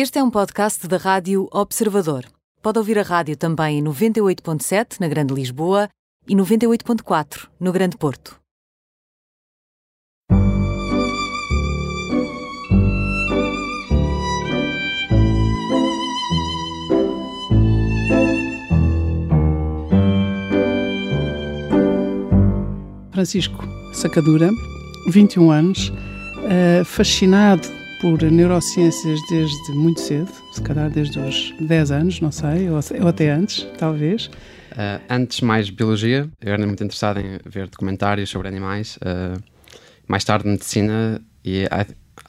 Este é um podcast da Rádio Observador. Pode ouvir a rádio também em 98.7 na Grande Lisboa e 98.4 no Grande Porto. Francisco Sacadura, 21 anos, uh, fascinado por neurociências desde muito cedo, se calhar desde os 10 anos, não sei, ou, até antes, talvez. Uh, antes, mais biologia, eu era muito interessado em ver documentários sobre animais. Uh, mais tarde, medicina, e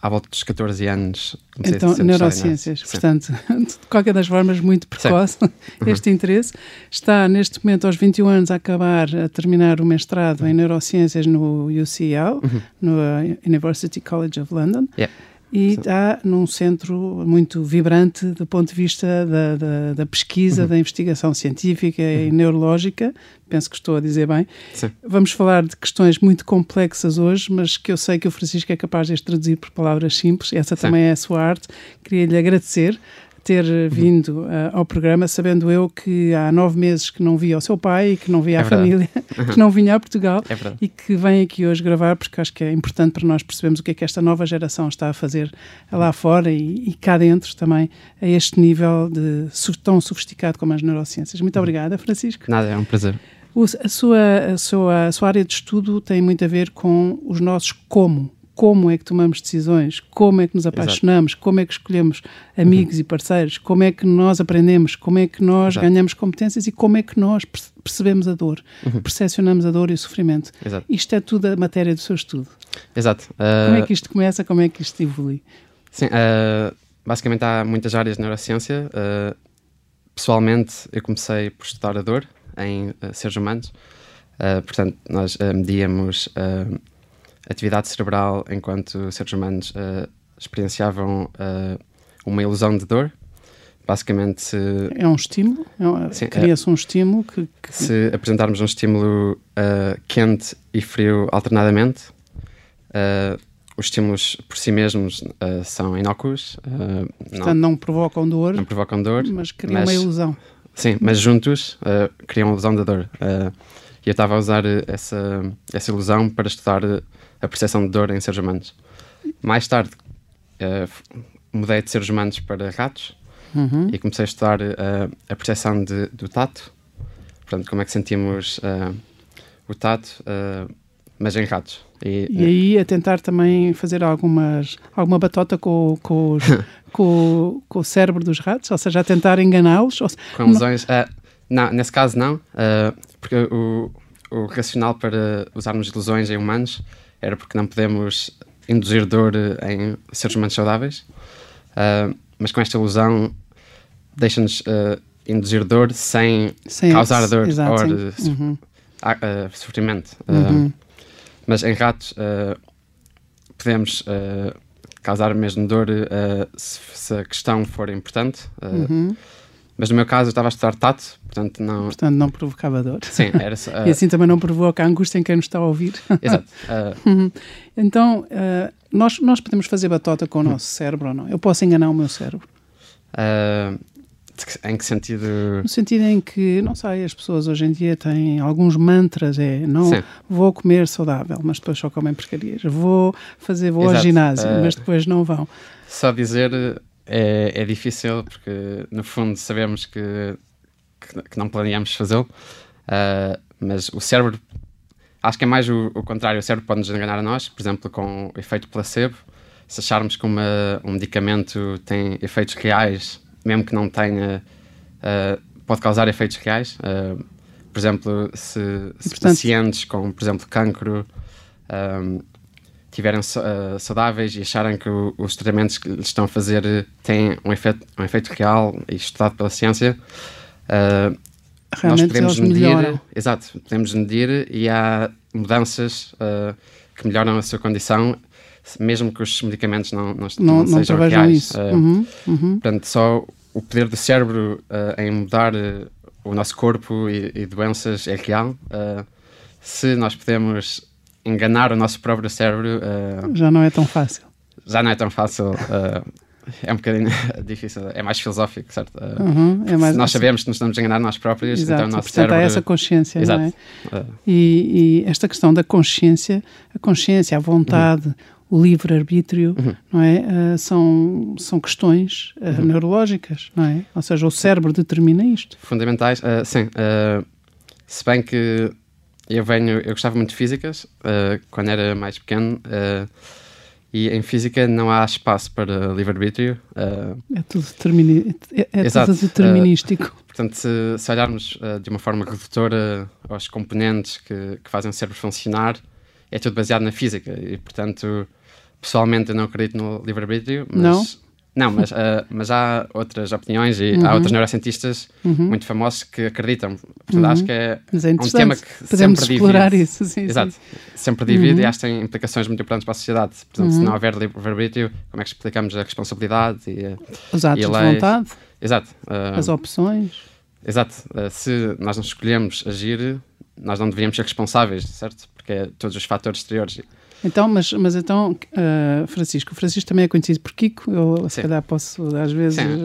à volta dos 14 anos. Então, neurociências, portanto, de qualquer das formas, muito precoce Sim. este uhum. interesse. Está neste momento, aos 21 anos, a acabar, a terminar o mestrado em neurociências no UCL, uhum. no uh, University College of London. Yeah e está num centro muito vibrante do ponto de vista da, da, da pesquisa, uhum. da investigação científica uhum. e neurológica. Penso que estou a dizer bem. Sim. Vamos falar de questões muito complexas hoje, mas que eu sei que o Francisco é capaz de traduzir por palavras simples. Essa Sim. também é a sua arte. Queria lhe agradecer ter uhum. vindo uh, ao programa, sabendo eu que há nove meses que não via o seu pai, que não via é a família, que não vinha a Portugal é e que vem aqui hoje gravar, porque acho que é importante para nós percebermos o que é que esta nova geração está a fazer lá fora e, e cá dentro também, a este nível de, tão sofisticado como as neurociências. Muito uhum. obrigada, Francisco. Nada, é um prazer. O, a, sua, a, sua, a sua área de estudo tem muito a ver com os nossos como como é que tomamos decisões, como é que nos apaixonamos, Exato. como é que escolhemos amigos uhum. e parceiros, como é que nós aprendemos, como é que nós Exato. ganhamos competências e como é que nós percebemos a dor, uhum. percepcionamos a dor e o sofrimento. Exato. Isto é tudo a matéria do seu estudo. Exato. Uh... Como é que isto começa, como é que isto evolui? Sim, uh, basicamente há muitas áreas de neurociência. Uh, pessoalmente, eu comecei por estudar a dor em seres humanos. portanto, nós medíamos atividade cerebral enquanto seres humanos uh, experienciavam uh, uma ilusão de dor. Basicamente, se. É um estímulo? É Cria-se um estímulo que, que, Se apresentarmos um estímulo uh, quente e frio alternadamente, os estímulos por si mesmos são inócuos. Portanto, não, não, provocam dor. Não provocam dor. Mas criam mas, uma ilusão. Sim, mas juntos criam uma ilusão da dor. e eu estava a usar essa, essa ilusão para estudar a percepção de dor em seres humanos. Mais tarde, uh, mudei de seres humanos para ratos uhum. e comecei a estudar uh, a percepção de, do tato. Portanto, como é que sentimos uh, o tato, mas em ratos. E, e aí a tentar também fazer algumas, alguma batota com, com, os, com, com, o cérebro dos ratos, ou seja, a tentar enganá-los. Com lesões? não, nesse caso não, porque o, o racional para usarmos ilusões em humanos era porque não podemos induzir dor em seres humanos saudáveis, uh, mas com esta ilusão deixa-nos uh, induzir dor sem, sem causar dor exato, ou uhum. uh, sofrimento. Uhum. Mas em ratos podemos causar mesmo dor se, se, a questão for importante. Uhum. Mas no meu caso eu estava a estudar tato, portanto não... Portanto não provocava dor. Sim, era só, uh... E assim também não provoca a angústia em quem nos está a ouvir. Exato. Uh... então, uh, nós, nós podemos fazer batota com o nosso cérebro ou não? Eu posso enganar o meu cérebro? em que sentido? No sentido em que, não sei, as pessoas hoje em dia têm alguns mantras, é, não Sim. vou comer saudável, mas depois só comem porcarias. Vou fazer, vou Exato. ao ginásio, mas depois não vão. Só dizer é, é difícil porque, no fundo, sabemos que, que, que não planeamos fazê-lo, uh, mas o cérebro, acho que é mais o, o, contrário, o cérebro pode nos enganar a nós, por exemplo, com o efeito placebo. Se acharmos que uma, um medicamento tem efeitos reais, mesmo que não tenha, uh, pode causar efeitos reais. Uh, por exemplo, se, se pacientes com, por exemplo, cancro um, estiverem uh, saudáveis e acharem que o, os tratamentos que lhes estão a fazer eh, têm um efeito, um efeito real e estudado pela ciência, uh, nós podemos medir, melhoram. exato, podemos medir e há mudanças uh, que melhoram a sua condição, mesmo que os medicamentos não, não, não, não sejam reais. Isso. Uhum, uhum. Portanto, só o poder do cérebro em mudar o nosso corpo e, e, doenças é real. se nós podemos enganar o nosso próprio cérebro. Uh, já não é tão fácil. Já não é tão fácil uh, é um bocadinho difícil, é mais filosófico, certo? Uhum, é mais, nós sabemos que nos estamos a enganar nós próprios, Exato, então o nosso cérebro... há essa consciência, Exato. não é? E, e, esta questão da consciência, a consciência, a vontade, uhum. o livre-arbítrio, uhum. não é? Uh, são, são questões uh, neurológicas, não é? Ou seja, o cérebro determina isto. Fundamentais, uh, sim. se bem que eu venho, eu gostava muito de físicas, quando era mais pequeno, e em física não há espaço para livre-arbítrio. Uh, é tudo, determini é, é tudo determinístico. Uh, portanto, se, se olharmos uh, de uma forma redutora aos componentes que, que, fazem o cérebro funcionar, é tudo baseado na física. E, portanto, pessoalmente eu não acredito no livre-arbítrio, mas... Não? Não, mas, uh, mas há outras opiniões e uhum. há outros neurocientistas uhum. muito famosos que acreditam. Portanto, uhum. acho que é, é um tema que Podemos sempre explorar divide. isso. Sim, Exato. Sim. Sempre divide e acho que tem implicações muito importantes para a sociedade. Portanto, se não houver livre-arbítrio, como é que explicamos a responsabilidade e, Os atos e de vontade. Exato. Uh, as opções. Exato. Uh, se nós não escolhemos agir, nós não deveríamos ser responsáveis, certo? Porque é todos os fatores exteriores. Então, mas, mas então, uh, Francisco, o Francisco também é conhecido por Kiko, eu Sim. se calhar posso às vezes. Sim,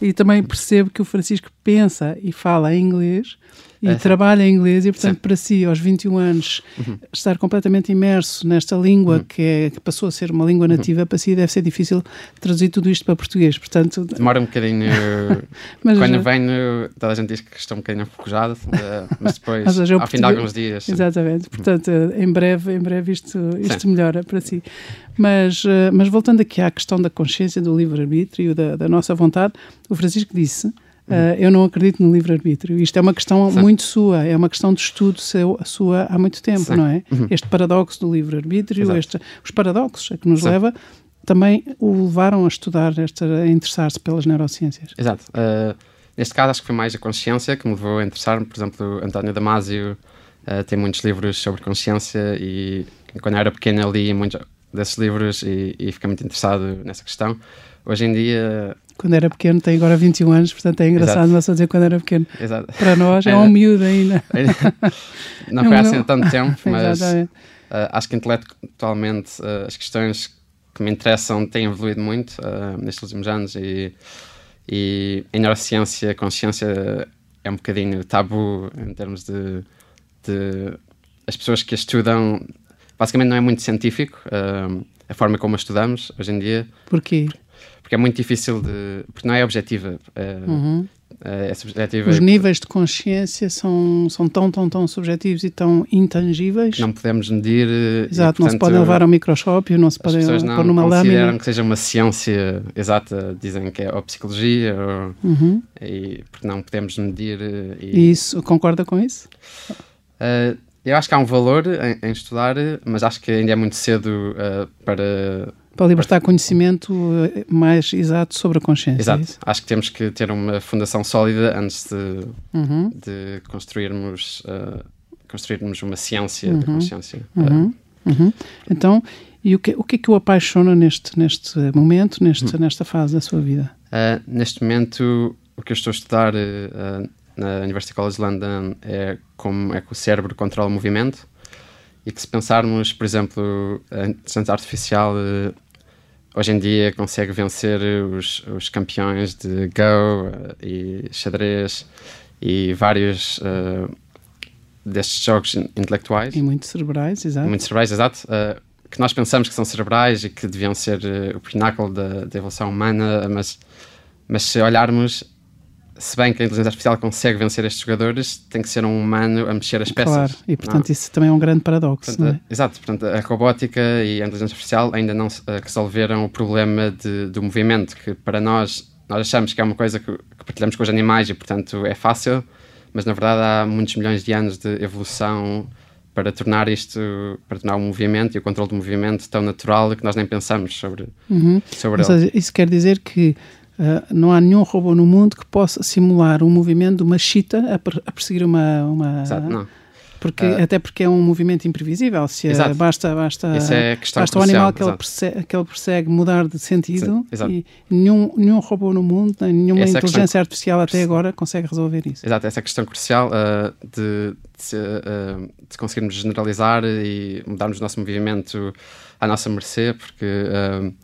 e também percebo que o Francisco pensa e fala em inglês e É. trabalha em inglês e, portanto, Sim. para si, aos 21 anos, Uhum. estar completamente imerso nesta língua que, é, que passou a ser uma língua Uhum. nativa, para si deve ser difícil traduzir tudo isto para português. Portanto, Demora um bocadinho. Mas quando já- venho, toda a gente diz que estou um bocadinho afogado, uh, mas depois, seja, o ao fim de português- alguns dias. Exatamente, portanto, eh, em breve, em breve isto, isto Sim. melhora para si. Mas, eh, mas voltando aqui à questão da consciência, do livre-arbítrio, da, da nossa vontade, o Francisco disse, eh, eu não acredito no livre-arbítrio. Isto é uma questão. Sim. muito sua, é uma questão de estudo seu, sua há muito tempo, Sim. não é? Uhum. Este paradoxo do livre-arbítrio, os paradoxos a que nos Sim. leva, também o levaram a estudar, esta, a interessar-se pelas neurociências. Exato. Uh, neste caso, acho que foi mais a consciência que me levou a interessar-me. Por exemplo, António Damasio uh, tem muitos livros sobre consciência e quando eu era pequeno eu li muitos desses livros e, e fiquei muito interessado nessa questão. Hoje em dia, Quando era pequeno, tem agora 21 anos, portanto é engraçado, não só dizer quando era pequeno. exato. Para nós é É. um miúdo ainda. não foi assim não. há tanto tempo, mas uh, acho que intelectualmente uh, as questões que me interessam têm evoluído muito uh, nestes últimos anos e, e em neurociência a consciência é um bocadinho tabu em termos de, de as pessoas que a estudam basicamente não é muito científico a forma como a estudamos hoje em dia Porquê? Porque é muito difícil de porque não é objetiva uh, Uhum. é subjetiva Os e níveis de consciência são, são tão, tão, tão subjetivos e tão intangíveis. não podemos medir uh, e, Exato, não se portanto, podem levar ao microscópio, não se As podem pessoas não pôr numa consideram lâmina. que seja uma ciência exata, dizem que é ou psicologia, ou, Uhum. e, porque não podemos medir. eh, E isso, concorda com isso? eh, eu acho que há um valor em, em estudar, eh, mas acho que ainda é muito cedo eh, para. Para libertar conhecimento eh, mais exato sobre a consciência. é Exato. isso? Acho que temos que ter uma fundação sólida antes de, Uhum. de construirmos, eh, construirmos uma ciência Uhum. da consciência. Uhum. Uhum. Então, e o que, o que é que o apaixona neste, neste momento, neste, Uhum. nesta fase da sua vida? Uh, neste momento, o que eu estou a estudar uh, uh, na University College London é como é que o cérebro controla o movimento e que se pensarmos, por exemplo, a inteligência artificial uh, hoje em dia consegue vencer os, os campeões de Go uh, e xadrez e vários uh, destes jogos in- intelectuais E muito cerebrais, exato. muito cerebrais, exato, uh, que nós pensamos que são cerebrais e que deviam ser uh, o pináculo da, da evolução humana, mas, mas se olharmos, se bem que a inteligência artificial consegue vencer estes jogadores, tem que ser um humano a mexer as peças. Claro, e não? portanto isso também é um grande paradoxo, Portanto, não é? Exato, portanto, a robótica e a inteligência artificial ainda não uh, resolveram o problema de, do movimento, que para nós, nós achamos que é uma coisa que, que partilhamos com os animais e, portanto, é fácil, mas na verdade há muitos milhões de anos de evolução para tornar isto, para tornar o movimento e o controle do movimento tão natural que nós nem pensamos sobre, Uhum. sobre Ou ele. seja, isso quer dizer que ah, não há nenhum robô no mundo que possa simular o movimento de uma chita a, a perseguir uma. uma Exato, não. porque, Ah. até porque é um movimento imprevisível. Se Exato. basta, basta, é basta o animal que ele, persegue, que ele persegue mudar de sentido exato. e nenhum, nenhum robô no mundo, nenhuma Essa é inteligência artificial até agora consegue resolver isso. Exato, essa é a questão crucial uh, de, de, uh, de conseguirmos generalizar e mudarmos o nosso movimento à nossa mercê, porque uh,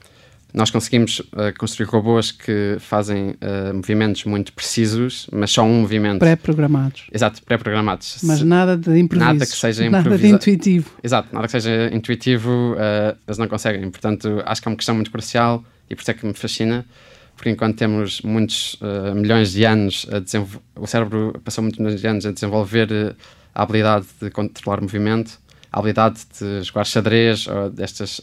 nós conseguimos uh, construir robôs que fazem uh, movimentos muito precisos, mas só um movimento. Pré-programados. Exato, pré-programados. Mas nada de improviso. Nada que seja Nada de intuitivo. Exato, nada que seja intuitivo, uh, eles não conseguem. Portanto, acho que é uma questão muito crucial e por isso é que me fascina, porque enquanto temos muitos milhões de anos a desenvolver, o cérebro passou muitos milhões de anos a desenvolver a habilidade de controlar o movimento, a habilidade de jogar xadrez ou destas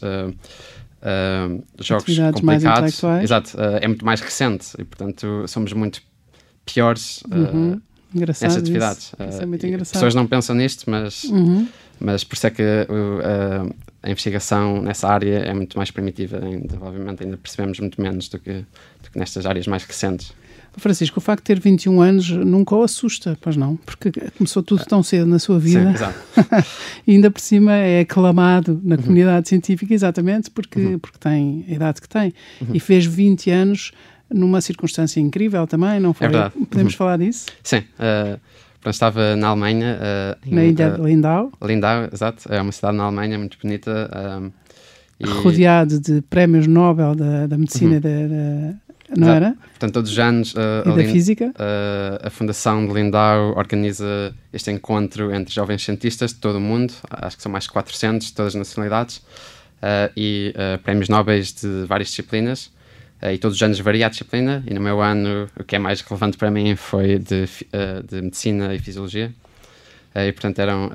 uh, jogos complicados. Exato, uh, é muito mais recente e, portanto, somos muito piores uh, uhum. nessas atividades. Isso. isso é muito engraçado. Pessoas não pensam nisto, mas, uhum. mas por isso é que a investigação nessa área é muito mais primitiva em desenvolvimento, ainda percebemos muito menos do que, do que nestas áreas mais recentes. Francisco, o facto de ter 21 anos nunca o assusta, pois não? Porque começou tudo tão cedo na sua vida. Sim, exato. e ainda por cima é aclamado na uhum. comunidade científica exatamente porque, uhum. porque tem a idade que tem. Uhum. E fez 20 anos numa circunstância incrível também, não foi? É verdade. Podemos uhum. falar disso? Sim. Uh, estava na Alemanha. Uh, na ilha de Lindau. Lindau, exato. É uma cidade na Alemanha muito bonita. Uh, e... Rodeado de prémios Nobel da, da medicina uhum. da, da não Exato. era? Portanto, todos os anos uh, a, física? Uh, a Fundação de Lindau organiza este encontro entre jovens cientistas de todo o mundo, acho que são mais de 400 de todas as nacionalidades, uh, e prémios nobres de várias disciplinas. e todos os anos varia a disciplina, e no meu ano o que é mais relevante para mim foi de, de Medicina e Fisiologia. e portanto eram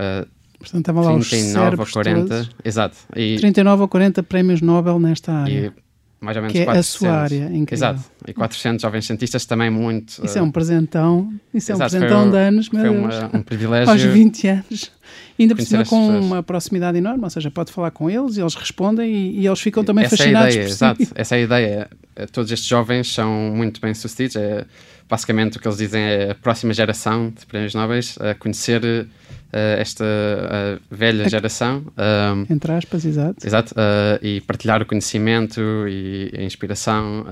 Portanto, lá 39 ou 40. Todos. Exato. E, 39 ou 40 prémios Nobel nesta área. E mais ou menos que é 400. a sua área, incrível. Exato, e 400 jovens cientistas também muito... Isso é um presentão, isso é um presentão de anos, meu Foi uma, um privilégio... Aos 20 anos. Ainda por cima com pessoas. uma proximidade enorme, ou seja, pode falar com eles e eles respondem e, e eles ficam também essa fascinados é a ideia, exato, essa é a ideia. É, todos estes jovens são muito bem sucedidos, é, basicamente o que eles dizem é a próxima geração de prémios nobres, a conhecer esta uh, velha geração. Um, Entre aspas, exato. Exato, uh, e partilhar o conhecimento e a inspiração.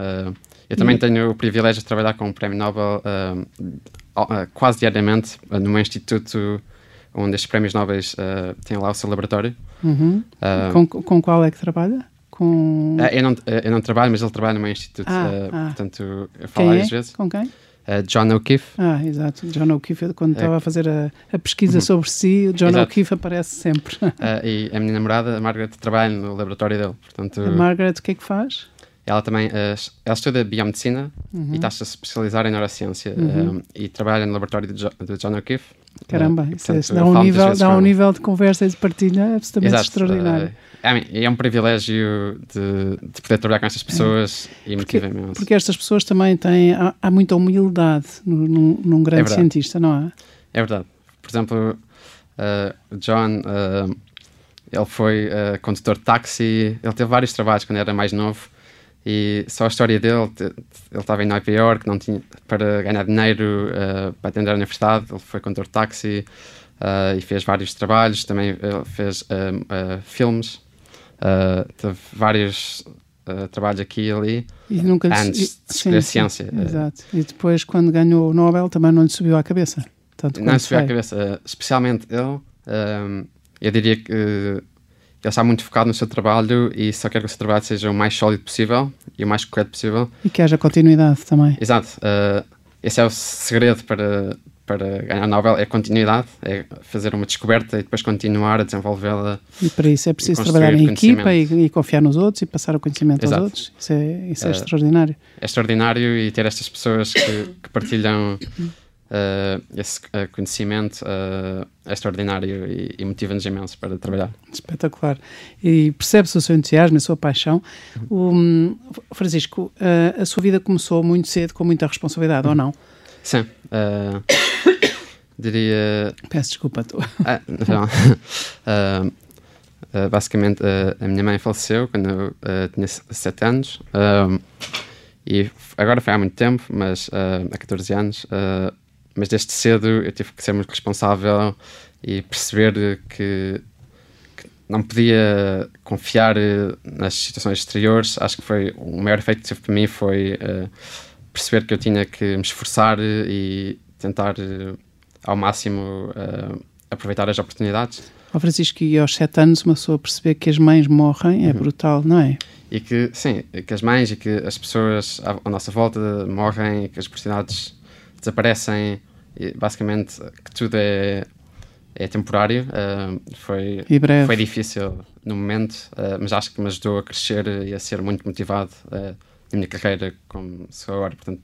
eu também e... tenho o privilégio de trabalhar com o Prémio Nobel quase diariamente no meu instituto onde estes prémios nobres uh, têm lá o seu laboratório. Uhum. Uh, com, com qual é que trabalha? Com... Uh, eu, não, eu não trabalho, mas ele trabalha no meu instituto. Ah, ah. Portanto, eu falo é? vezes. Com quem? Uh, John O'Keefe. Ah, exato. John O'Keefe, quando estava a fazer a, a pesquisa uhum. sobre si, John O'Keefe aparece sempre. uh, e a minha namorada, a Margaret, trabalha no laboratório dele. Portanto, a Margaret, o que é que faz? Ela também uh, ela estuda biomedicina uhum. e está-se a especializar em neurociência uhum. e trabalha no laboratório de, jo de John O'Keefe. Caramba, isso, portanto, isso dá, um nível, dá um nível de conversa e de partilha absolutamente Exato. extraordinário. É, é um privilégio de, de, poder trabalhar com estas pessoas é. e motiva imenso. Porque estas pessoas também têm. Há, há muita humildade num, num grande é cientista, não é? É verdade. Por exemplo, uh, John, uh, ele foi uh, condutor de táxi, ele teve vários trabalhos quando era mais novo e só a história dele, ele estava em Nova York, não tinha para ganhar dinheiro uh, para atender a universidade, ele foi condutor de táxi uh, e fez vários trabalhos, também fez uh, filmes teve vários uh, trabalhos aqui e ali e nunca antes de escolher ciência. Exato. E depois, quando ganhou o Nobel, também não lhe subiu à cabeça. Tanto não lhe subiu à cabeça. Especialmente ele, um, eu diria que ele está muito focado no seu trabalho e só quer que o seu trabalho seja o mais sólido possível e o mais correto possível. E que haja continuidade também. Exato. Uh, esse é o segredo para, para ganhar Nobel é continuidade, é fazer uma descoberta e depois continuar a desenvolvê-la. E para isso é preciso trabalhar em equipa e, e, confiar nos outros e passar o conhecimento Exato. aos outros. Isso é, isso é, é extraordinário. É extraordinário e ter estas pessoas que, que partilham uh, esse uh, conhecimento uh, é extraordinário e, e motiva-nos imenso para trabalhar. Espetacular. E percebe-se o seu entusiasmo, a sua paixão. O, Francisco, a sua vida começou muito cedo, com muita responsabilidade, ou não? Sim. Uh, diria. Peço desculpa, estou. Ah, não. uh, uh, basicamente, a minha mãe faleceu quando eu tinha 7 anos. e agora foi há muito tempo, mas há 14 anos. Mas desde cedo eu tive que ser muito responsável e perceber que, que não podia confiar nas situações exteriores. Acho que foi o maior efeito que teve para mim foi perceber que eu tinha que me esforçar e tentar uh, ao máximo uh, aproveitar as oportunidades. Ao Francisco, e aos sete anos uma pessoa perceber que as mães morrem é uhum. brutal, não é? E que, sim, que as mães e que as pessoas à, à nossa volta morrem, que as oportunidades desaparecem, basicamente que tudo é, é temporário. Uh, foi, foi difícil no momento, uh, mas acho que me ajudou a crescer e a ser muito motivado uh, na minha carreira como sou agora. Portanto,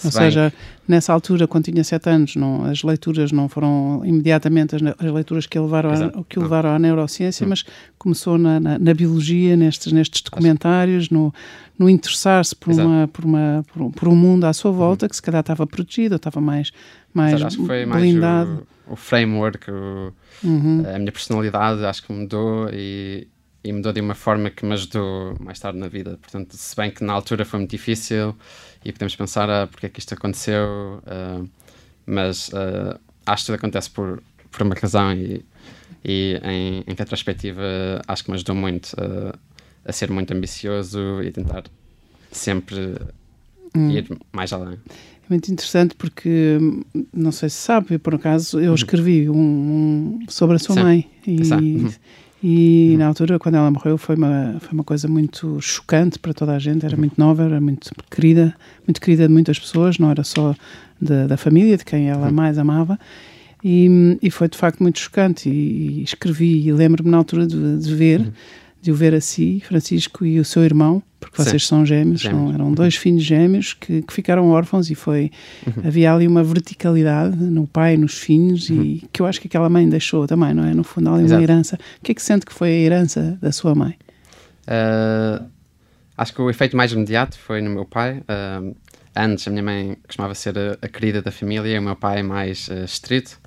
se Ou bem... seja, nessa altura, quando tinha sete anos, não, as leituras não foram imediatamente as, as leituras que, levaram a, que o levaram à neurociência, hum. mas começou na, na, na, biologia, nestes, nestes documentários, no, no interessar-se por, uma, por, uma, por, por, um mundo à sua volta, uhum. que se calhar estava protegido, estava mais, mais Exato, acho que foi blindado. Mais o, o framework, o, uhum. a minha personalidade, acho que mudou e, e mudou de uma forma que me ajudou mais tarde na vida. Portanto, se bem que na altura foi muito difícil e podemos pensar ah, porque é que isto aconteceu, uh, mas uh, acho que tudo acontece por, por uma razão e, e em, em retrospectiva acho que me ajudou muito uh, a ser muito ambicioso e tentar sempre hum. ir mais além. É muito interessante porque, não sei se sabe, por acaso eu uhum. escrevi um, um sobre a sua Sim. mãe e, uhum. E na altura, quando ela morreu, foi uma, foi uma coisa muito chocante para toda a gente. Era muito nova, era muito querida, muito querida de muitas pessoas, não era só de, da família, de quem ela mais amava. E, e foi de facto muito chocante. E, e escrevi, e lembro-me na altura de, de ver de o ver a si, Francisco e o seu irmão, porque Sim. vocês são gêmeos, gêmeos. São, eram dois filhos gêmeos que, que ficaram órfãos e foi uhum. havia ali uma verticalidade no pai, nos filhos uhum. e que eu acho que aquela mãe deixou também, não é? No fundo, ali uma herança. O que é que sente que foi a herança da sua mãe? Uh, acho que o efeito mais imediato foi no meu pai. Uh, antes, a minha mãe costumava ser a, a, querida da família e o meu pai mais uh, estrito.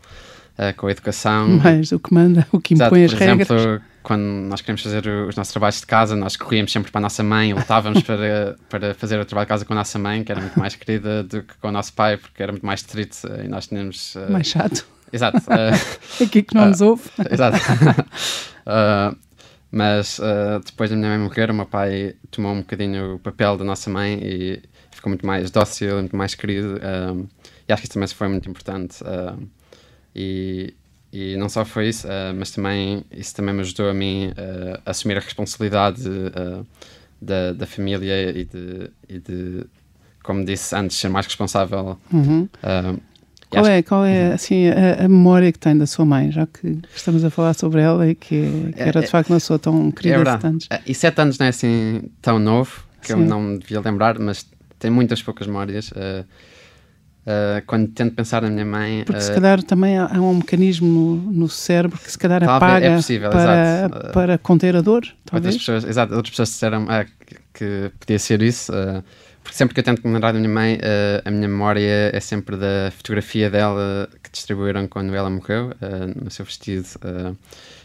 com a educação. Mais o que manda, o que impõe Exato, as regras. Exemplo, quando nós queríamos fazer os nossos trabalhos de casa, nós corríamos sempre para a nossa mãe, lutávamos para, para fazer o trabalho de casa com a nossa mãe, que era muito mais querida do que com o nosso pai, porque era muito mais estrito e nós tínhamos. Uh, mais chato. Exato. Uh, Aqui que não nos ouve. Exato. mas depois da minha mãe morrer, o meu pai tomou um bocadinho o papel da nossa mãe e ficou muito mais dócil, muito mais querido. e acho que isso também foi muito importante. e e não só foi isso, uh, mas também isso também me ajudou a mim uh, a assumir a responsabilidade uh, da, da família e de, e de, como disse antes, ser mais responsável. Uhum. qual é, qual é uhum. assim, a, a, memória que tem da sua mãe, já que estamos a falar sobre ela e que, que era de é, facto uma pessoa tão querida é de E sete anos não é assim tão novo, que Sim. eu não me devia lembrar, mas tem muitas poucas memórias. Uh, Uh, quando tento pensar na minha mãe. Porque uh, se calhar também há, um mecanismo no, no, cérebro que se calhar apaga é possível, para, para conter a dor. Talvez. Outras pessoas, exato, outras pessoas disseram uh, que, que, podia ser isso. porque sempre que eu tento me lembrar da minha mãe, a minha memória é sempre da fotografia dela que distribuíram quando ela morreu, no seu vestido.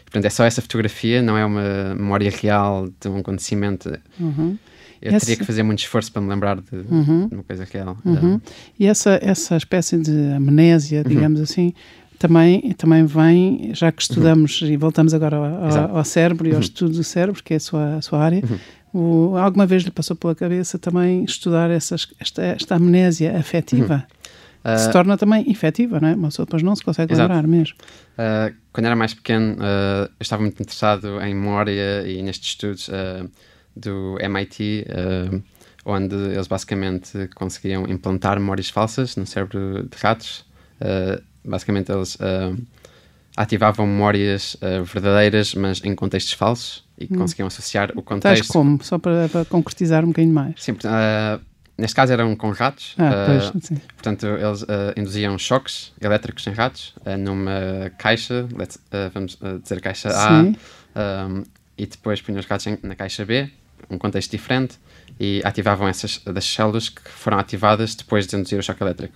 portanto, é só essa fotografia, não é uma memória real de um acontecimento. Uhum. Eu essa... teria que fazer muito esforço para me lembrar de, uhum. de uma coisa real. Uhum. E essa, essa espécie de amnésia, uhum. digamos uhum. assim, também, também vem, já que estudamos, uhum. e voltamos agora ao, ao cérebro e ao uhum. estudo do cérebro, que é a sua, a sua área, o, alguma vez lhe passou pela cabeça também estudar essas, esta, esta amnésia afetiva? Uh, se torna também efetiva, não é? Uma pessoa depois não se consegue exato. lembrar mesmo. Uh, quando era mais pequeno, uh, eu estava muito interessado em memória e nestes estudos do MIT, uh, eh, onde eles basicamente conseguiam implantar memórias falsas no cérebro de ratos. Uh, basicamente, eles uh, ativavam memórias verdadeiras, mas em contextos falsos e hum. conseguiam associar o contexto. Tais como? Só para, para concretizar um bocadinho mais. Sim, neste caso eram com ratos. Ah, pois, sim. Portanto, eles induziam choques elétricos em ratos numa caixa, vamos dizer caixa A, um, e depois punham os ratos na caixa B um contexto diferente e ativavam essas das células que foram ativadas depois de induzir o choque elétrico.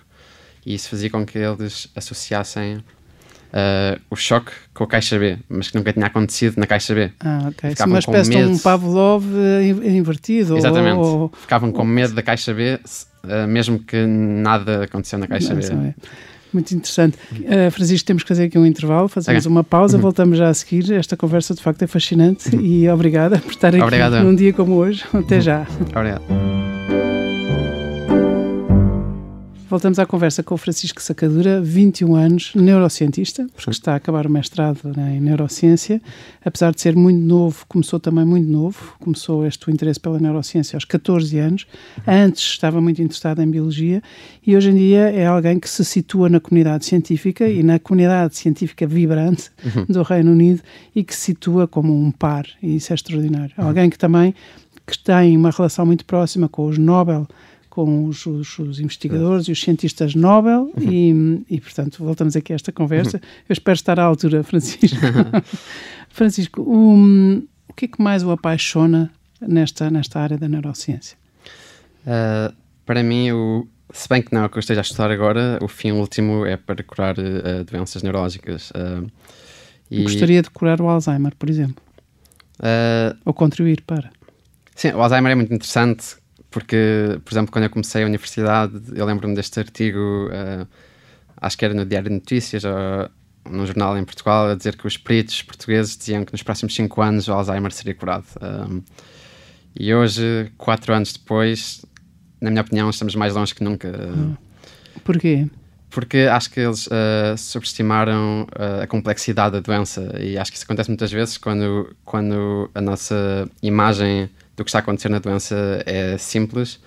E isso fazia com que eles associassem uh, o choque com a caixa B, mas que nunca tinha acontecido na caixa B. Ah, ok. Ficavam uma espécie medo... de um Pavlov eh, invertido. Exatamente. Ou... Ficavam com medo da caixa B, uh, mesmo que nada aconteceu na caixa Não, B. Muito interessante. Uh, Francisco, temos que fazer aqui um intervalo, fazemos okay. uma pausa, uhum. voltamos já a seguir. Esta conversa de facto é fascinante uhum. e obrigada por estar aqui Obrigado. num dia como hoje. Até já. Obrigado. Voltamos à conversa com o Francisco Sacadura, 21 anos, neurocientista, porque está a acabar o mestrado né, em neurociência. Apesar de ser muito novo, começou também muito novo, começou este interesse pela neurociência aos 14 anos. Antes estava muito interessado em biologia e hoje em dia é alguém que se situa na comunidade científica e na comunidade científica vibrante uhum. do Reino Unido e que se situa como um par, e isso é extraordinário. Uhum. Alguém que também que tem uma relação muito próxima com os Nobel com os, os, os investigadores e os cientistas Nobel uhum. e, e, portanto, voltamos aqui a esta conversa. Uhum. Eu espero estar à altura, Francisco. Francisco, um, o que é que mais o apaixona nesta, nesta área da neurociência? Uh, para mim, o, se bem que não é o que eu esteja a estudar agora, o fim último é para curar uh, doenças neurológicas. Uh, e... Gostaria de curar o Alzheimer, por exemplo? Ou contribuir para? Sim, o Alzheimer é muito interessante porque, por exemplo, quando eu comecei a universidade, eu lembro-me deste artigo, uh, acho que era no Diário de Notícias, ou num jornal em Portugal, a dizer que os peritos portugueses diziam que nos próximos 5 anos o Alzheimer seria curado. Um, eh, e hoje, 4 anos depois, na minha opinião, estamos mais longe que nunca. Hum. Porquê? Porque acho que eles uh, subestimaram uh, a complexidade da doença e acho que isso acontece muitas vezes quando, quando a nossa imagem do que está a acontecer na doença é simples.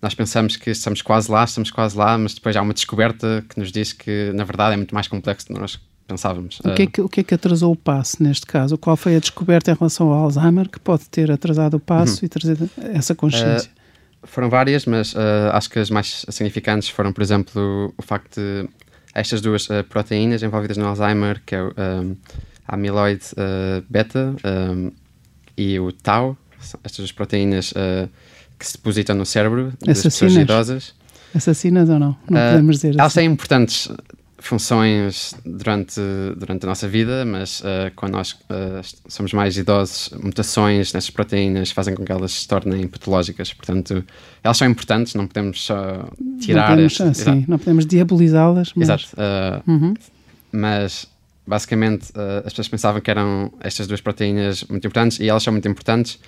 Nós pensamos que estamos quase lá, estamos quase lá, mas depois há uma descoberta que nos diz que, na verdade, é muito mais complexo do que nós pensávamos. O que, é que, o que é que atrasou o passo neste caso? Qual foi a descoberta em relação ao Alzheimer que pode ter atrasado o passo uhum. e trazer essa consciência? Uh, foram várias, mas uh, acho que as mais significantes foram, por exemplo, o facto de estas duas uh, proteínas envolvidas no Alzheimer, que é o a amiloide beta e o tau, estas proteínas uh, que se depositam no cérebro das pessoas idosas. Assassinas ou não? Não uh, podemos dizer Elas assim. têm importantes funções durante, durante a nossa vida, mas uh, quando nós somos mais idosos, mutações nestas proteínas fazem com que elas se tornem patológicas. Portanto, elas são importantes, não podemos só tirar. Não podemos, este, sim, não podemos diabolizá-las. Mas... Exato. Uh, uhum. Mas basicamente as pessoas pensavam que eram estas duas proteínas muito importantes e elas são muito importantes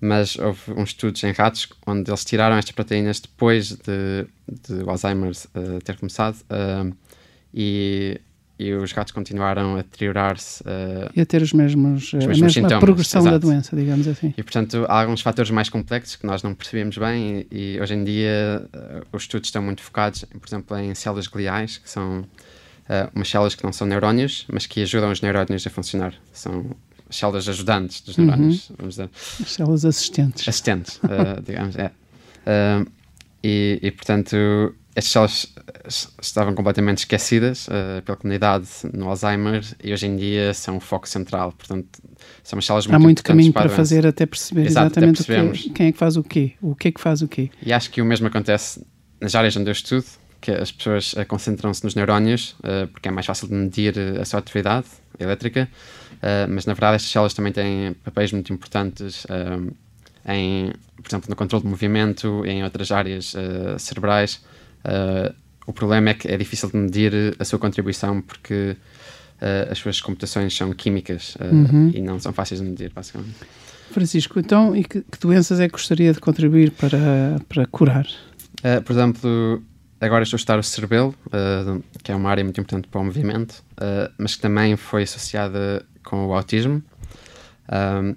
mas houve uns estudos em ratos onde eles tiraram estas proteínas depois de, de o Alzheimer uh, ter começado uh, e, e os ratos continuaram a deteriorar-se uh, e a ter os mesmos, os mesmos a mesma progressão exato. da doença, digamos assim. E portanto há alguns fatores mais complexos que nós não percebemos bem e, e hoje em dia os estudos estão muito focados, por exemplo, em células gliais, que são umas células que não são neurónios, mas que ajudam os neurónios a funcionar. São células ajudantes dos neurónios, uhum. vamos dizer. As células assistentes. Assistentes, uh, digamos, é. Uh, e, e, portanto, estas células estavam completamente esquecidas uh, pela comunidade no Alzheimer e hoje em dia são o foco central. Portanto, são as células muito Há muito caminho para, para fazer até perceber Exato, exatamente até que, quem é que faz o quê, o que é que faz o quê. E acho que o mesmo acontece nas áreas onde eu estudo, que as pessoas concentram-se nos neurónios, porque é mais fácil de medir a sua atividade elétrica, uh, mas na verdade estas células também têm papéis muito importantes uh, em, por exemplo, no controle de movimento, em outras áreas uh, cerebrais. o problema é que é difícil de medir a sua contribuição porque as suas computações são químicas uhum. e não são fáceis de medir, basicamente. Francisco, então, e que, que doenças é que gostaria de contribuir para, para curar? por exemplo, agora estou a estudar o cerebelo, que é uma área muito importante para o movimento, mas que também foi associada com o autismo. Um,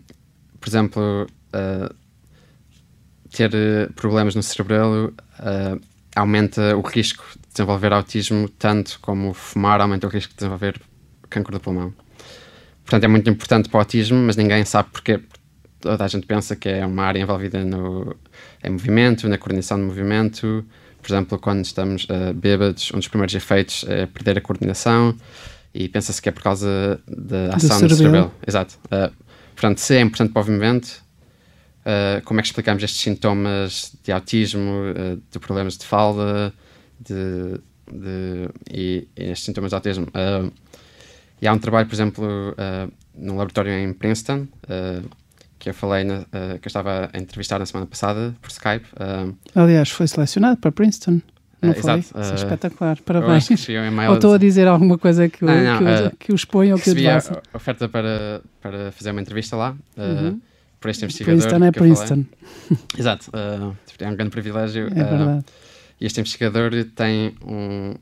por exemplo, uh, ter problemas no cerebelo uh, aumenta o risco de desenvolver autismo, tanto como fumar aumenta o risco de desenvolver câncer do pulmão. Portanto, é muito importante para o autismo, mas ninguém sabe porquê. Toda a gente pensa que é uma área envolvida no, em movimento, na coordenação de movimento. Por exemplo, quando estamos uh, bêbados, um dos primeiros efeitos é perder a coordenação e pensa-se que é por causa da ação do cerebelo. Exato. Uh, portanto, se é importante para o movimento, uh, como é que explicamos estes sintomas de autismo, uh, de problemas de fala de, de, e, e, estes sintomas de autismo? E há um trabalho, por exemplo, num laboratório em Princeton, que eu falei, na, que eu estava a entrevistar na semana passada por Skype. Aliás, foi selecionado para Princeton. Não uh, foi? Exato. Isso é uh, espetacular. Parabéns. Um ou estou a dizer alguma coisa que, não, não, que, uh, que, o exponha ou que o devassa? a oferta para, para fazer uma entrevista lá. Uhum. Por este investigador. Princeton é Princeton. Exato. é um grande privilégio. É verdade. e este investigador tem um,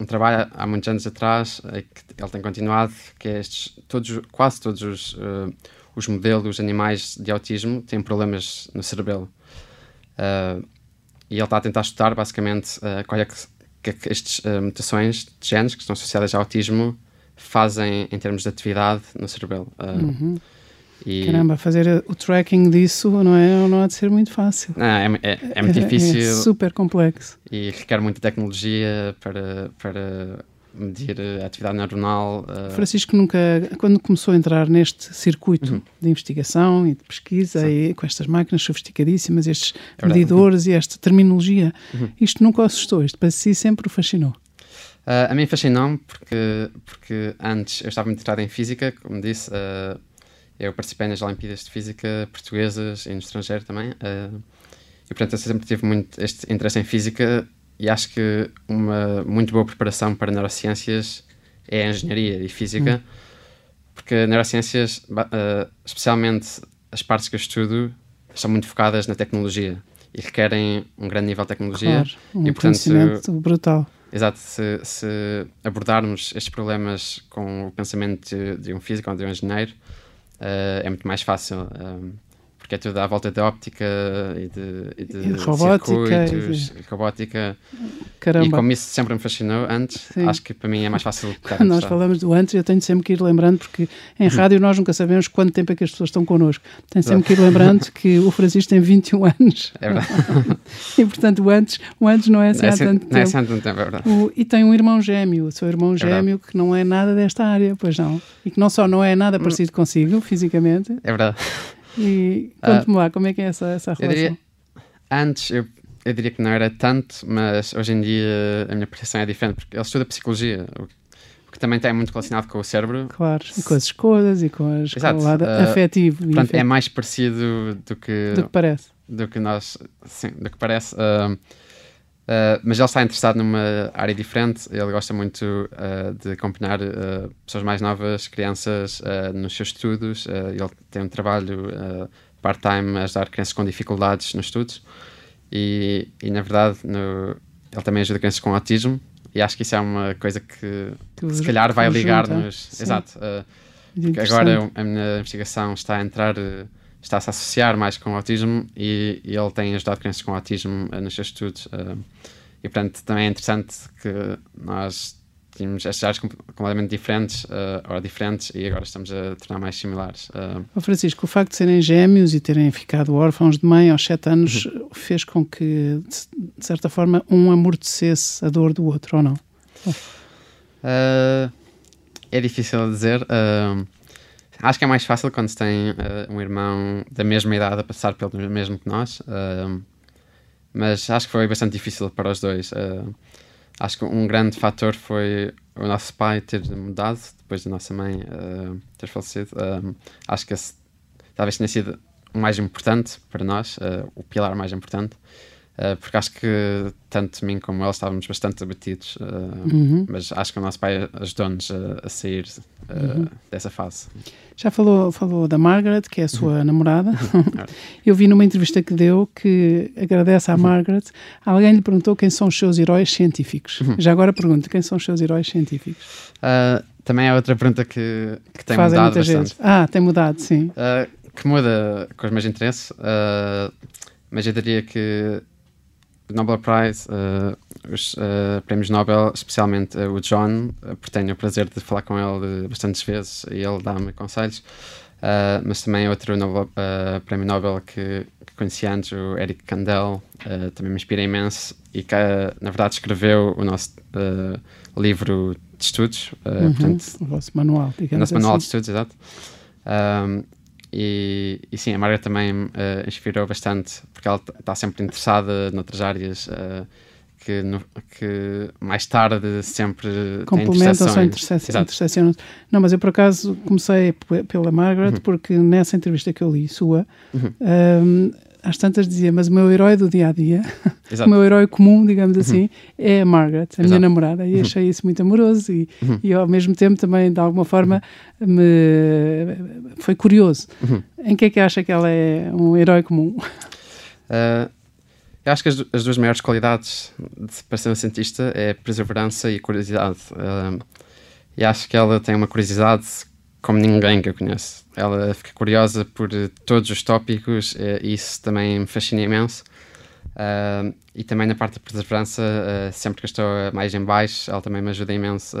um trabalho há muitos anos atrás é que ele tem continuado, que é estes, todos, quase todos os, uh, os modelos animais de autismo têm problemas no cerebelo. Uh, e ele está a tentar estudar basicamente uh, qual é que, que, é que estas mutações de genes que estão associadas ao autismo fazem em termos de atividade no cerebelo. Uhum. E... Caramba, fazer o tracking disso não, é, não há de ser muito fácil. Não, é, é, é muito é, difícil. É super complexo. E requer muita tecnologia para, para medir a atividade neuronal. Uh... Francisco nunca, quando começou a entrar neste circuito uhum. de investigação e de pesquisa Sim. e com estas máquinas sofisticadíssimas, estes é medidores uhum. e esta terminologia, uhum. isto nunca o assustou, isto para si sempre o fascinou. Uh, a mim fascinou-me porque, porque antes eu estava muito interessado em física, como disse, uh, eu participei nas Olimpíadas de Física portuguesas e no estrangeiro também. E portanto eu sempre tive muito este interesse em física e acho que uma muito boa preparação para neurociências é a engenharia e física, hum. porque neurociências, uh, especialmente as partes que eu estudo, são muito focadas na tecnologia e requerem um grande nível de tecnologia. Claro, um e, portanto, conhecimento brutal. Exato, se, se, abordarmos estes problemas com o pensamento de, de um físico ou de um engenheiro, uh, é muito mais fácil. Um, eh, porque é tudo à volta da óptica e de, e de, e de robótica, circuitos, e de... robótica. Caramba. E como isso sempre me fascinou antes, Sim. acho que para mim é mais fácil. Quando nós falamos do antes, eu tenho sempre que ir lembrando, porque em uhum. rádio nós nunca sabemos quanto tempo é que as pessoas estão connosco. Tenho sempre que ir lembrando que o Francisco tem 21 anos. É verdade. e portanto o antes, o antes não é assim não é há tanto não tempo. Não é assim há tanto tempo, é verdade. O, e tem um irmão gêmeo, o seu irmão é gêmeo, que não é nada desta área, pois não. E que não só não é nada hum. parecido consigo, fisicamente. É verdade. E conte-me uh, lá, como é que é essa, essa relação? Eu diria, antes eu, eu diria que não era tanto, mas hoje em dia a minha percepção é diferente, porque ele estuda psicologia, o que também está muito relacionado com o cérebro. Claro, e com as escolhas e com, as, Exato, com o lado uh, afetivo. Portanto, é mais parecido do que... Do que parece. Do que nós, sim, do que parece. Uh, Uh, mas ele está interessado numa área diferente. Ele gosta muito uh, de acompanhar uh, pessoas mais novas, crianças, nos seus estudos. ele tem um trabalho part-time a ajudar crianças com dificuldades nos estudos. E, e na verdade, no, ele também ajuda crianças com autismo. E acho que isso é uma coisa que, que se calhar vai ligar-nos. Exato. agora a minha investigação está a entrar está-se a associar mais com o autismo e, e, ele tem ajudado crianças com autismo nos seus estudos. Uh, e, portanto, também é interessante que nós tínhamos estas áreas completamente diferentes, uh, ou diferentes, e agora estamos a tornar mais similares. Uh... Oh, Francisco, o facto de serem gêmeos e terem ficado órfãos de mãe aos sete anos uhum. fez com que, de certa forma, um amortecesse a dor do outro, ou não? Uh, é difícil dizer. Uh, Acho que é mais fácil quando se tem uh, um irmão da mesma idade a passar pelo mesmo que nós, uh, mas acho que foi bastante difícil para os dois. Uh, acho que um grande fator foi o nosso pai ter mudado depois da nossa mãe ter falecido. acho que esse, talvez tenha sido o mais importante para nós, o pilar mais importante. Uh, porque acho que tanto mim como ela estávamos bastante abatidos, uh, uhum. mas acho que o nosso pai ajudou-nos a, a, sair uh, uhum. dessa fase. Já falou, falou da Margaret, que é a sua uhum. namorada. Eu vi numa entrevista que deu que agradece à uhum. Margaret. Alguém lhe perguntou quem são os seus heróis científicos. Uhum. Já agora pergunto, quem são os seus heróis científicos? também é outra pergunta que, que tem Fazem mudado bastante. Vezes. Ah, tem mudado, sim. que muda com os meus interesses, mas eu diria que Nobel Prize, uh, os uh, prémios Nobel, especialmente uh, o John, porque tenho o prazer de falar com ele bastantes vezes e ele dá-me conselhos. mas também outro Nobel, prémio Nobel que, que, conheci antes, o Eric Kandel, também me inspira imenso e que, na verdade, escreveu o nosso livro de estudos. Uhum, portanto, o vosso manual, O nosso manual de assim. estudos, exato. Um, e, e, sim, a Margaret também uh, inspirou bastante, porque ela está sempre interessada noutras áreas uh, que, no, que mais tarde sempre complementam só interseccionam. Não, mas eu por acaso comecei pela Margaret, uhum. porque nessa entrevista que eu li, sua, uhum. um, às tantas dizia, mas o meu herói do dia a dia, o meu herói comum, digamos assim, uhum. é a Margaret, a Exato. minha namorada, e uhum. achei isso muito amoroso e, uhum. e ao mesmo tempo também, de alguma forma, me foi curioso. Uhum. Em que é que acha que ela é um herói comum? Uh, Eu acho que as, as duas maiores qualidades de, para ser um cientista é perseverança e curiosidade. Uh, e acho que ela tem uma curiosidade como ninguém que eu conheço. Ela fica curiosa por todos os tópicos e isso também me fascina imenso. Uh, e também na parte da perseverança, uh, sempre que eu estou mais em baixo, ela também me ajuda imenso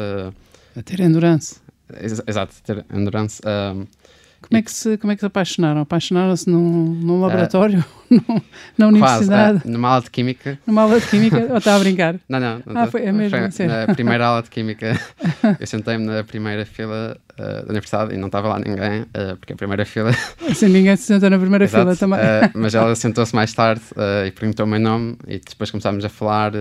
a ter endurance. Ex exato, ter endurance. Como é que se, como é que se apaixonaram? Apaixonaram-se num, num laboratório? Na universidade? Quase, uh, numa aula de química. Numa aula de química? ou está a brincar? Não, não. não ah, foi, é mesmo, foi, Na primeira aula de química, eu sentei-me na primeira fila uh, da universidade e não estava lá ninguém, uh, porque a primeira fila... Assim, ninguém se sentou na primeira Exato, fila também. Uh, mas ela sentou-se mais tarde e perguntou o meu nome e depois começámos a falar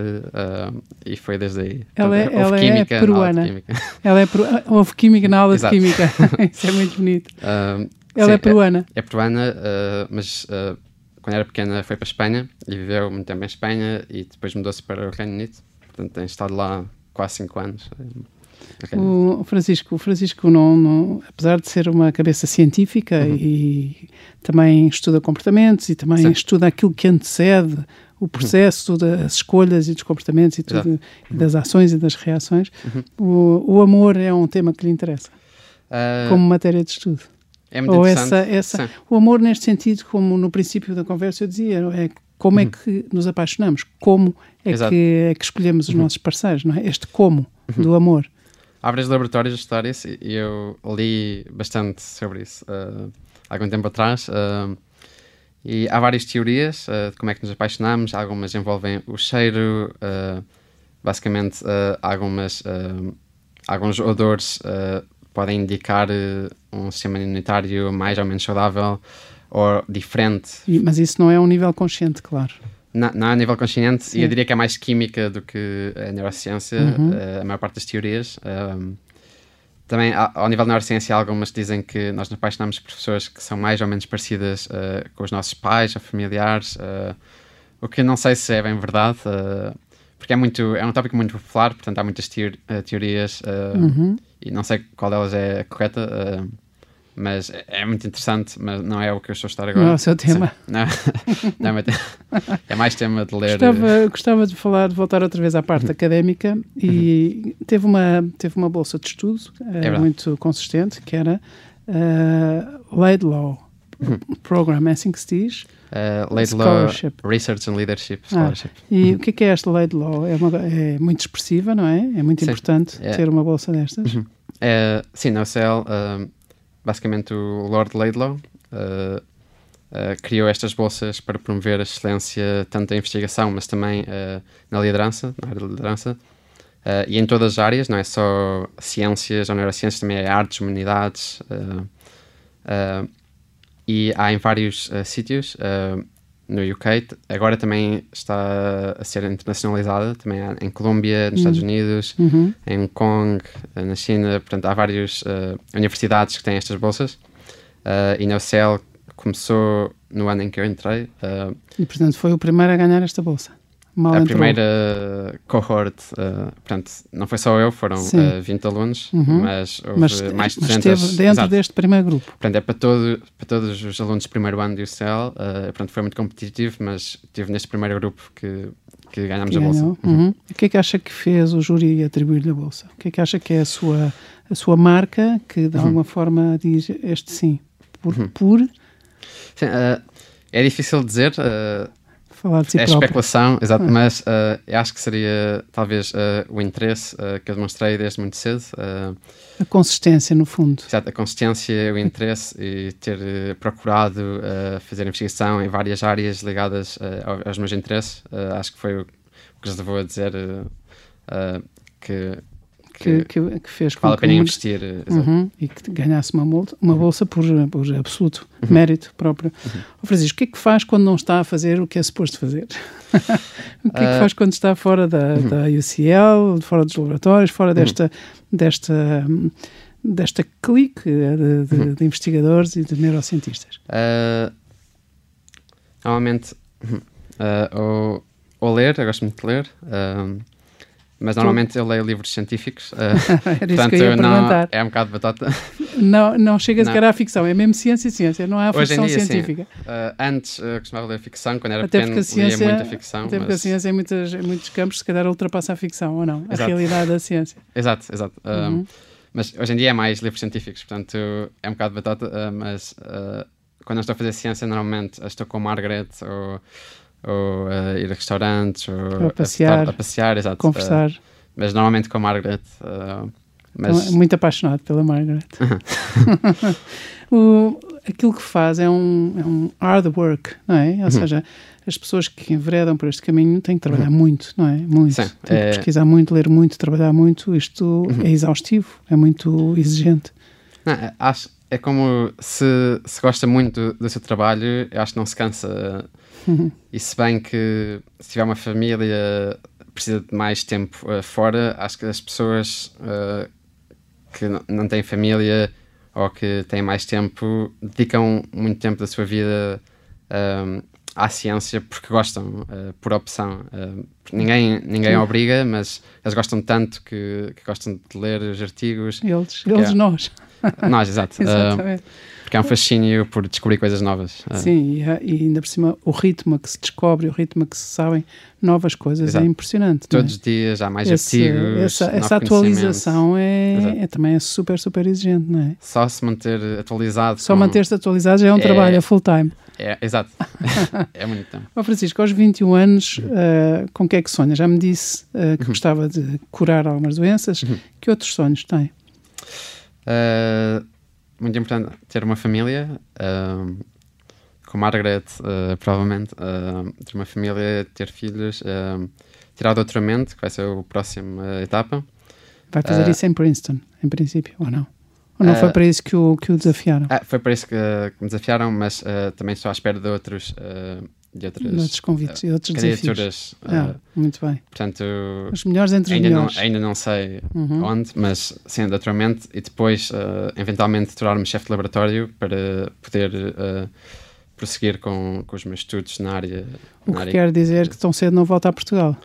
e foi desde aí. Ela, é, ela química é peruana. Ela é peru... Houve química na aula Exato. de química. Isso é muito bonito. ela sim, é peruana? É, é peruana, mas quando era pequena foi para a Espanha e viveu muito tempo em Espanha e depois mudou-se para o Reino Unido. Portanto, tem estado lá quase 5 anos. O Francisco, o Francisco não, não, apesar de ser uma cabeça científica uhum. e também estuda comportamentos e também Sim. estuda aquilo que antecede o processo uhum. das escolhas e dos comportamentos e, tudo, e das ações e das reações, uhum. o, o, amor é um tema que lhe interessa uh, como matéria de estudo. É muito Ou essa, essa, o amor neste sentido, como no princípio da conversa eu dizia, é como é uhum. é que nos apaixonamos, como é que, é que escolhemos os uhum. nossos parceiros, não é? Este como uhum. do amor há vários laboratórios a estudar isso e eu li bastante sobre isso uh, há algum tempo atrás. Uh, e há várias teorias uh, de como é que nos apaixonamos. Algumas envolvem o cheiro, basicamente, algumas, alguns odores podem indicar um sistema imunitário mais ou menos saudável ou diferente. Mas isso não é um nível consciente, claro. Não, não é a nível consciente, Sim. e eu diria que é mais química do que a neurociência, uhum. uh, a maior parte das teorias. Um, também, ao nível da neurociência, algumas dizem que nós nos apaixonamos por pessoas que são mais ou menos parecidas uh, com os nossos pais ou familiares, uh, o que eu não sei se é bem verdade, porque é, muito, é um tópico muito popular, portanto há muitas teori teorias uhum. e não sei qual delas é a correta. Mas é, é muito interessante, mas não é o que eu estou a estar agora. Não é o seu tema. Não, não, é, é mais tema de ler. Gostava, eh, gostava de falar, de voltar outra vez à parte académica e teve uma, teve uma bolsa de estudo é muito consistente que era uh, Laidlaw uhum. Program, é assim que se diz? Uh, Laidlaw Research and Leadership ah, Scholarship. Ah, e o que é, que é esta Laidlaw? É, uma, é muito expressiva, não é? É muito sim, importante é. ter uma bolsa destas. Uhum. É, sim, na UCL basicamente o Lord Laidlaw uh, uh, criou estas bolsas para promover a excelência tanto em investigação, mas também uh, na liderança, na área de liderança, e em todas as áreas, não é só ciências ou neurociências, também é artes, humanidades, e há em vários sítios, no UK, agora também está a ser internacionalizada, também há em Colômbia, nos uhum. Estados Unidos, uhum. em Hong Kong, eh, na China, portanto há várias uh, universidades que têm estas bolsas uh, e na UCL começou no ano em que eu entrei. Uh, e portanto foi o primeiro a ganhar esta bolsa? Mal a entrou. primeira cohort, uh, portanto, não foi só eu, foram uh, 20 alunos, uhum. mas houve mas, mais de 200. Mas esteve dentro exato. deste primeiro grupo. Portanto, é para, todo, para todos os alunos do primeiro ano do UCL, uh, portanto, foi muito competitivo, mas estive neste primeiro grupo que, que ganhámos que a bolsa. Uhum. Uhum. O que é que acha que fez o júri atribuir-lhe a bolsa? O que é que acha que é a sua, a sua marca que, de uhum. alguma forma, diz este sim? Por? Uhum. por? Sim, é difícil dizer falar de si é próprio. especulação, exato, ah. mas uh, acho que seria talvez uh, o interesse uh, que eu demonstrei desde muito cedo. a consistência, no fundo. Exato, a consistência, o interesse e ter procurado fazer investigação em várias áreas ligadas aos meus interesses. acho que foi o que nos levou a dizer que que, que, que, fez que vale a pena investir uhum, e que ganhasse uma, multa, uma bolsa por, por absoluto uhum. mérito próprio. Uhum. Oh, Francisco, o que é que faz quando não está a fazer o que é suposto fazer? o que é que uh, faz quando está fora da, uhum. da UCL, fora dos laboratórios, fora uhum. desta, desta, desta clique de, de, uhum. de investigadores e de neurocientistas? Uh, normalmente, uh, ou, ou ler, eu gosto muito de ler. Uh, mas normalmente eu leio livros científicos. Uh, Era portanto, isso que eu ia não, é um bocado de batata. Não, não chega sequer à ficção, é mesmo ciência e ciência, não há ficção dia, científica. Sim. Uh, antes uh, costumava ler ficção, quando era até pequeno porque a ciência, lia muita ficção. Até porque mas... a ciência em, muitas, em muitos campos se calhar ultrapassa a ficção, ou não? Exato. A realidade da ciência. Exato, exato. Uhum. Um, mas hoje em dia é mais livros científicos, portanto é um bocado batata, mas quando eu estou a fazer ciência normalmente estou com Margaret ou, ou ir a restaurantes ou, a passear, a, a passear exato, conversar. mas normalmente com Margaret. Mas... Então, é muito apaixonado pela Margaret. o, aquilo que faz é um, é um hard work, não é? Ou Uhum. seja, as pessoas que enveredam por este caminho têm que trabalhar muito, não é? Muito. Sim, têm é- que pesquisar muito, ler muito, trabalhar muito. Isto Uhum. é exaustivo, é muito exigente. Não, é- acho, é como se, se gosta muito do, do seu trabalho, acho que não se cansa. Uhum. E se bem que se tiver uma família precisa de mais tempo uh, fora, acho que as pessoas uh, que não têm família ou que têm mais tempo dedicam muito tempo da sua vida um, à ciência porque gostam, uh, por opção. Uh, ninguém ninguém obriga, mas eles gostam tanto que, que gostam de ler os artigos. Eles, eles é. nós. Nós, exato. Uh, Exatamente. porque há um fascínio por descobrir coisas novas. Uh, Sim, e, e ainda por cima o ritmo que se descobre, o ritmo que se sabem novas coisas Exato. é impressionante. é? Todos os dias há mais Esse- artigos. essa, essa atualização é, é- também é super, super exigente, não é? Só se manter atualizado. Só manter-se atualizado já é um É- trabalho, é full time. É, exato. é muito tempo. Ó Francisco, aos 21 anos, uh, com o que é que sonha? Já me disse uh, Uhum. que gostava de curar algumas doenças. Que outros sonhos tem? Uh, muito importante ter uma família. um, com Margaret, uh, provavelmente. uh, ter uma família, ter filhos. um, tirar doutoramento, que vai ser a próxima etapa. Vai fazer Ah. isso em Princeton, em princípio, ou não? Ou não foi para isso que o, que o desafiaram? Ah, foi para isso que, que me desafiaram, mas uh, também estou à espera de outros. Uh, de outras outros convites e outros desafios. candidaturas. Ah, uh, muito bem. portanto, Os melhores entre os ainda não, melhores. ainda não sei Uhum. onde, mas sim, doutoramento e depois, uh, eventualmente, tornar-me chefe de laboratório para poder uh, prosseguir com, com os meus estudos na área. O na que área. quer dizer que tão cedo não volta a Portugal.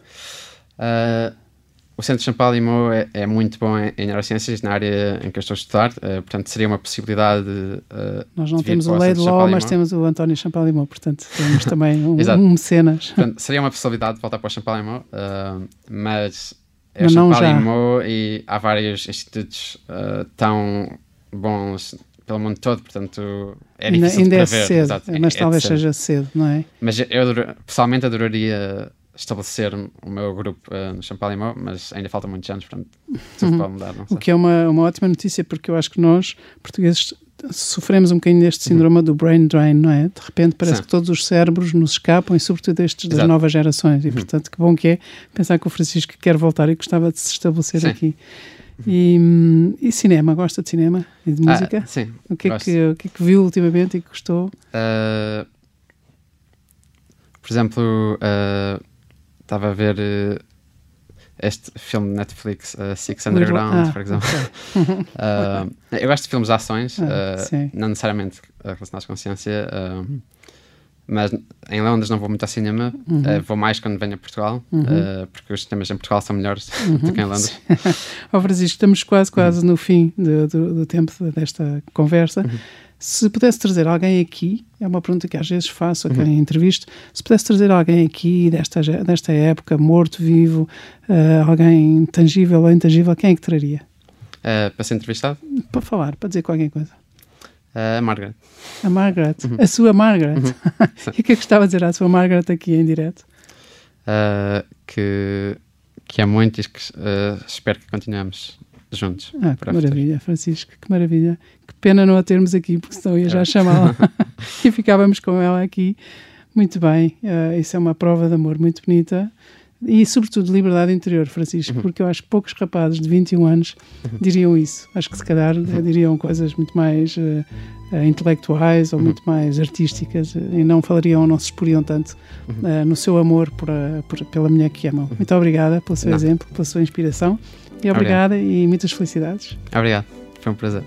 O Centro Champalimau é, é muito bom em, em neurociências, na área em que eu estou a estudar, uh, portanto, seria uma possibilidade. Uh, Nós não temos o Centro Lei de Law, mas temos o António Champalimau, portanto temos também um, um mecenas. Portanto, seria uma possibilidade de voltar para o Champalimau, uh, mas é Mas o. Champalimau e há vários institutos uh, tão bons pelo mundo todo, portanto é Ainda, difícil ainda de é prever. cedo, é- mas é talvez cedo. seja cedo, não é? Mas eu, pessoalmente adoraria estabelecer o meu grupo uh, no Champalimau, mas ainda falta muitos anos, portanto tudo pode mudar, não Uhum. O que é uma, uma ótima notícia, porque eu acho que nós, portugueses, sofremos um bocadinho deste síndrome do brain drain, não é? De repente parece Sim. que todos os cérebros nos escapam, e sobretudo estes das Exato. novas gerações. E portanto, que bom que é pensar que o Francisco quer voltar e gostava de se estabelecer Sim. aqui. E, hum, e cinema, gosta de cinema e de música? Ah, sim, o, que é que, o que é que viu ultimamente e que gostou? Uh, por exemplo, uh, estava a ver uh, este filme de Netflix, uh, Six Underground, ah, por exemplo. Uh, eu gosto de filmes de ações, Ah, não necessariamente relacionados com ciência, mas em Londres não vou muito ao cinema, Uhum. uh, vou mais quando venho a Portugal, uh, porque os cinemas em Portugal são melhores do que em Londres. Ó Francisco, estamos quase, quase no fim do, do, do tempo desta conversa. Se pudesse trazer alguém aqui, é uma pergunta que às vezes faço a quem entrevisto, se pudesse trazer alguém aqui desta, desta época, morto, vivo, eh, alguém tangível ou intangível, quem é que traria? Uh, para ser entrevistado, Para falar, para dizer qualquer coisa. uh, Margaret. A Margaret, a sua Margaret. e o que é que gostava de dizer à sua Margaret aqui em direto? uh, que, que é muito e que uh, espero que continuemos juntos. Ah, que o futuro. maravilha, Francisco, que maravilha. Que pena não a termos aqui, porque senão ia já É. chamá-la e ficávamos com ela aqui. Muito bem, eh, isso é uma prova de amor muito bonita e, sobretudo, de liberdade interior, Francisco, Uhum. porque eu acho que poucos rapazes de 21 anos diriam isso. Acho que, se calhar, Uhum. eh, diriam coisas muito mais eh, intelectuais Uhum. ou muito mais artísticas e não falariam, não se exporiam tanto Uhum. eh, no seu amor por, a- por- pela mulher que amam. Muito obrigada pelo seu Não. exemplo, pela sua inspiração e Obrigado. obrigada e muitas felicidades. Obrigado, foi um prazer.